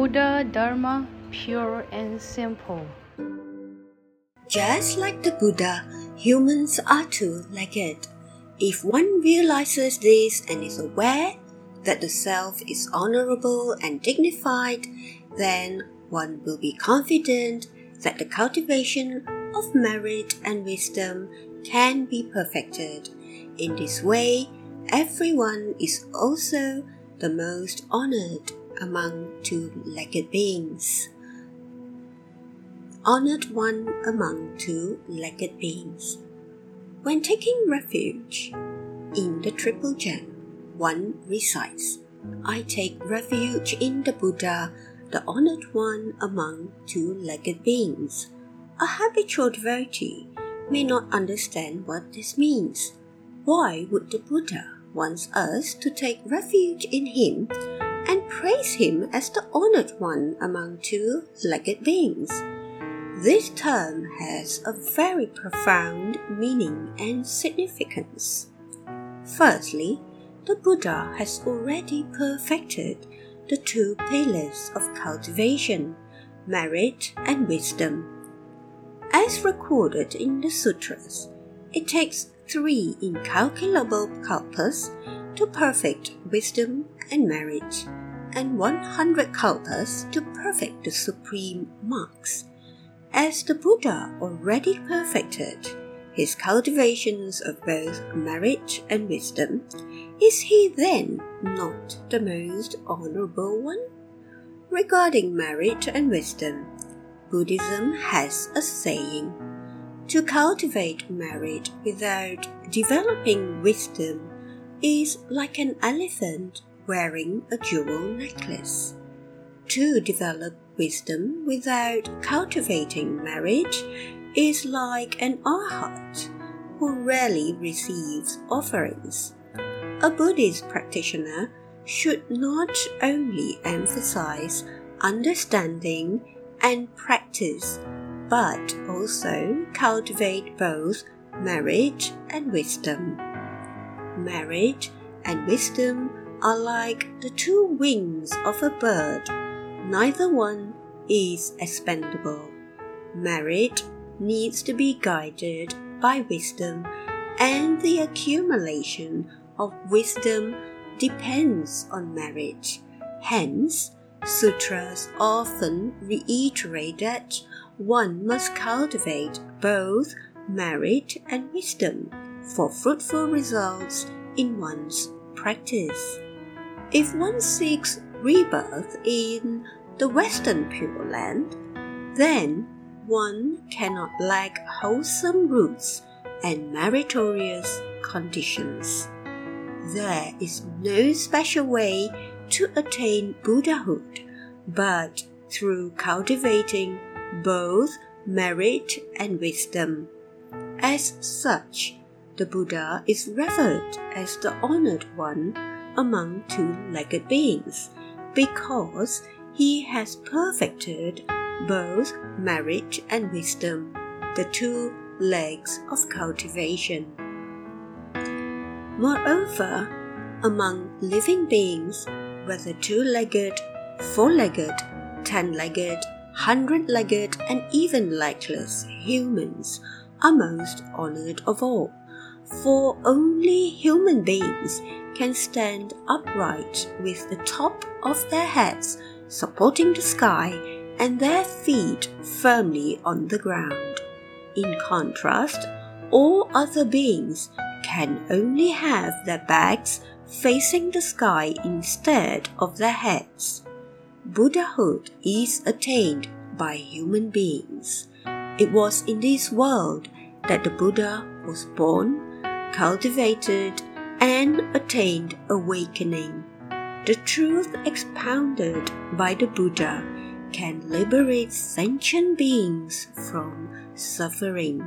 Buddha Dharma pure and simple. Just like the Buddha, humans are too like it. If one realizes this and is aware that the self is honorable and dignified, then one will be confident that the cultivation of merit and wisdom can be perfected. In this way, everyone is also the most honored among two legged beings. Honored one among two legged beings. When taking refuge in the Triple Gem, one recites, I take refuge in the Buddha, the honored one among two legged beings. A habitual devotee may not understand what this means. Why would the Buddha want us to take refuge in him and praise him as the honored one among two legged beings? This term has a very profound meaning and significance. Firstly, the Buddha has already perfected the two pillars of cultivation, merit and wisdom. As recorded in the sutras, it takes three incalculable kalpas to perfect wisdom and merit, and 100 kalpas to perfect the supreme marks. As the Buddha already perfected his cultivations of both merit and wisdom, is he then not the most honorable one? Regarding merit and wisdom, Buddhism has a saying to cultivate merit without developing wisdom is like an elephant wearing a jewel necklace. To develop wisdom without cultivating merit is like an arhat who rarely receives offerings. A Buddhist practitioner should not only emphasize understanding and practice, but also cultivate both merit and wisdom. Merit and wisdom are like the two wings of a bird. Neither one is expendable. Merit needs to be guided by wisdom, and the accumulation of wisdom depends on merit. Hence, Sutras often reiterate that one must cultivate both merit and wisdom for fruitful results in one's practice. If one seeks rebirth in the Western Pure Land, then one cannot lack wholesome roots and meritorious conditions. There is no special way to attain Buddhahood, but through cultivating both merit and wisdom. As such, the Buddha is revered as the honored one among two legged beings because he has perfected both merit and wisdom, the two legs of cultivation. Moreover, among living beings, whether two legged, four legged, ten legged, hundred legged, and even legless humans are most honored of all, for only human beings can stand upright with the top of their heads supporting the sky and their feet firmly on the ground. In contrast, all other beings can only have their backs facing the sky instead of their heads. Buddhahood is attained by human beings. It was in this world that the Buddha was born, cultivated, and attained awakening. The truth expounded by the Buddha can liberate sentient beings from suffering.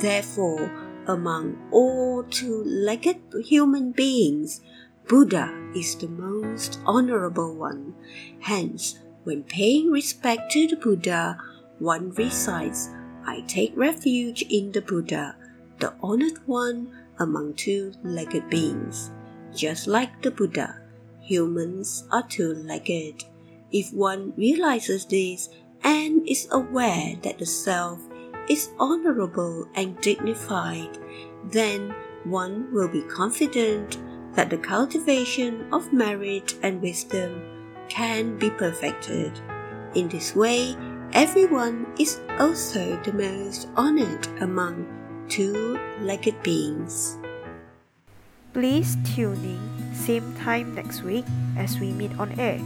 Therefore, among all two legged human beings, Buddha is the most honorable one. Hence, when paying respect to the Buddha, one recites, I take refuge in the Buddha, the honored one among two legged beings. Just like the Buddha, humans are two legged. If one realizes this and is aware that the self is honorable and dignified, then one will be confident that the cultivation of merit and wisdom can be perfected. In this way, everyone is also the most honored among two legged beings. Please tune in same time next week as we meet on air.